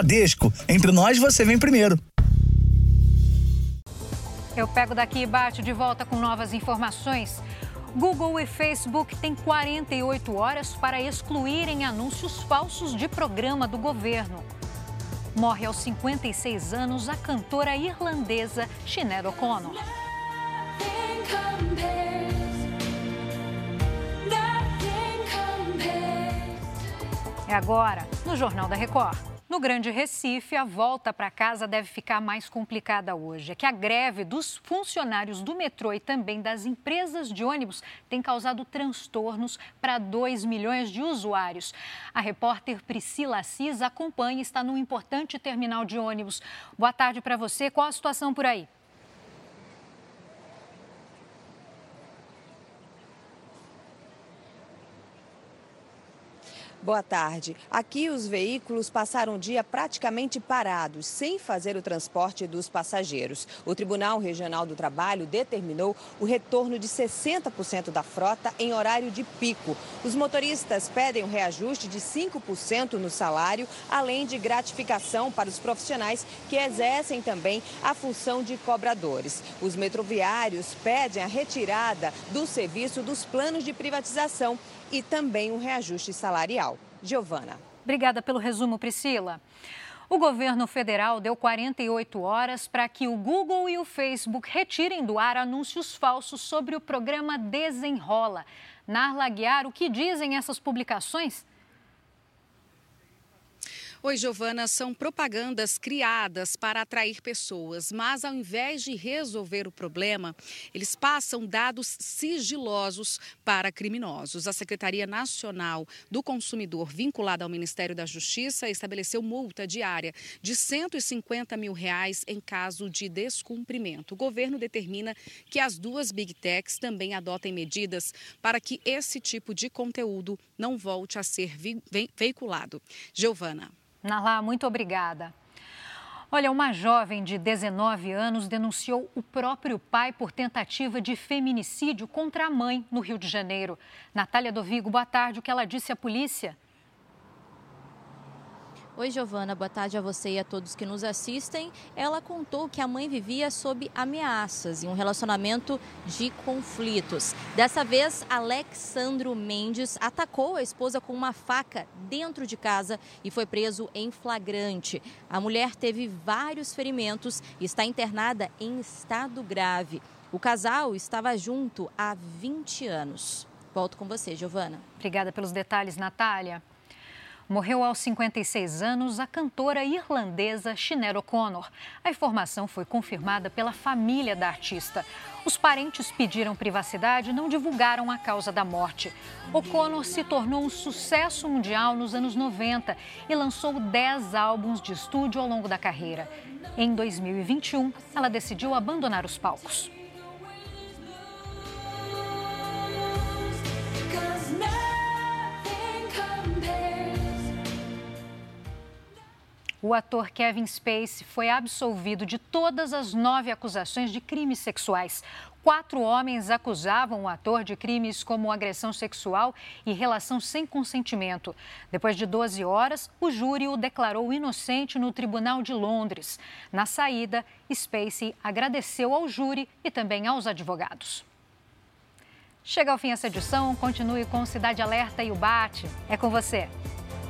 Bradesco. Entre nós, você vem primeiro. Eu pego daqui e bate de volta com novas informações. Google e Facebook têm 48 horas para excluírem anúncios falsos de programa do governo. Morre aos 56 anos a cantora irlandesa Sinead O'Connor. É agora, no Jornal da Record. No Grande Recife, a volta para casa deve ficar mais complicada hoje. É que a greve dos funcionários do metrô e também das empresas de ônibus tem causado transtornos para 2 milhões de usuários. A repórter Priscila Assis acompanha e está num importante terminal de ônibus. Boa tarde para você. Qual a situação por aí? Boa tarde. Aqui os veículos passaram o dia praticamente parados, sem fazer o transporte dos passageiros. O Tribunal Regional do Trabalho determinou o retorno de 60% da frota em horário de pico. Os motoristas pedem um reajuste de 5% no salário, além de gratificação para os profissionais que exercem também a função de cobradores. Os metroviários pedem a retirada do serviço dos planos de privatização e também um reajuste salarial. Giovana. Obrigada pelo resumo, Priscila. O governo federal deu 48 horas para que o Google e o Facebook retirem do ar anúncios falsos sobre o programa Desenrola. Narla Guiar, o que dizem essas publicações? Oi, Giovana, são propagandas criadas para atrair pessoas, mas ao invés de resolver o problema, eles passam dados sigilosos para criminosos. A Secretaria Nacional do Consumidor, vinculada ao Ministério da Justiça, estabeleceu multa diária de 150 mil reais em caso de descumprimento. O governo determina que as duas Big Techs também adotem medidas para que esse tipo de conteúdo não volte a ser veiculado. Giovana. Nalá, muito obrigada. Olha, uma jovem de 19 anos denunciou o próprio pai por tentativa de feminicídio contra a mãe no Rio de Janeiro. Natália Dovigo, boa tarde. O que ela disse à polícia? Oi, Giovana, boa tarde a você e a todos que nos assistem. Ela contou que a mãe vivia sob ameaças e um relacionamento de conflitos. Dessa vez, Alexandro Mendes atacou a esposa com uma faca dentro de casa e foi preso em flagrante. A mulher teve vários ferimentos e está internada em estado grave. O casal estava junto há 20 anos. Volto com você, Giovana. Obrigada pelos detalhes, Natália. Morreu aos 56 anos a cantora irlandesa Sinead O'Connor. A informação foi confirmada pela família da artista. Os parentes pediram privacidade e não divulgaram a causa da morte. O'Connor se tornou um sucesso mundial nos anos 90 e lançou 10 álbuns de estúdio ao longo da carreira. Em 2021, ela decidiu abandonar os palcos. O ator Kevin Spacey foi absolvido de todas as nove acusações de crimes sexuais. Quatro homens acusavam o ator de crimes como agressão sexual e relação sem consentimento. Depois de 12 horas, o júri o declarou inocente no Tribunal de Londres. Na saída, Spacey agradeceu ao júri e também aos advogados. Chega ao fim essa edição, continue com Cidade Alerta e o Bate. É com você.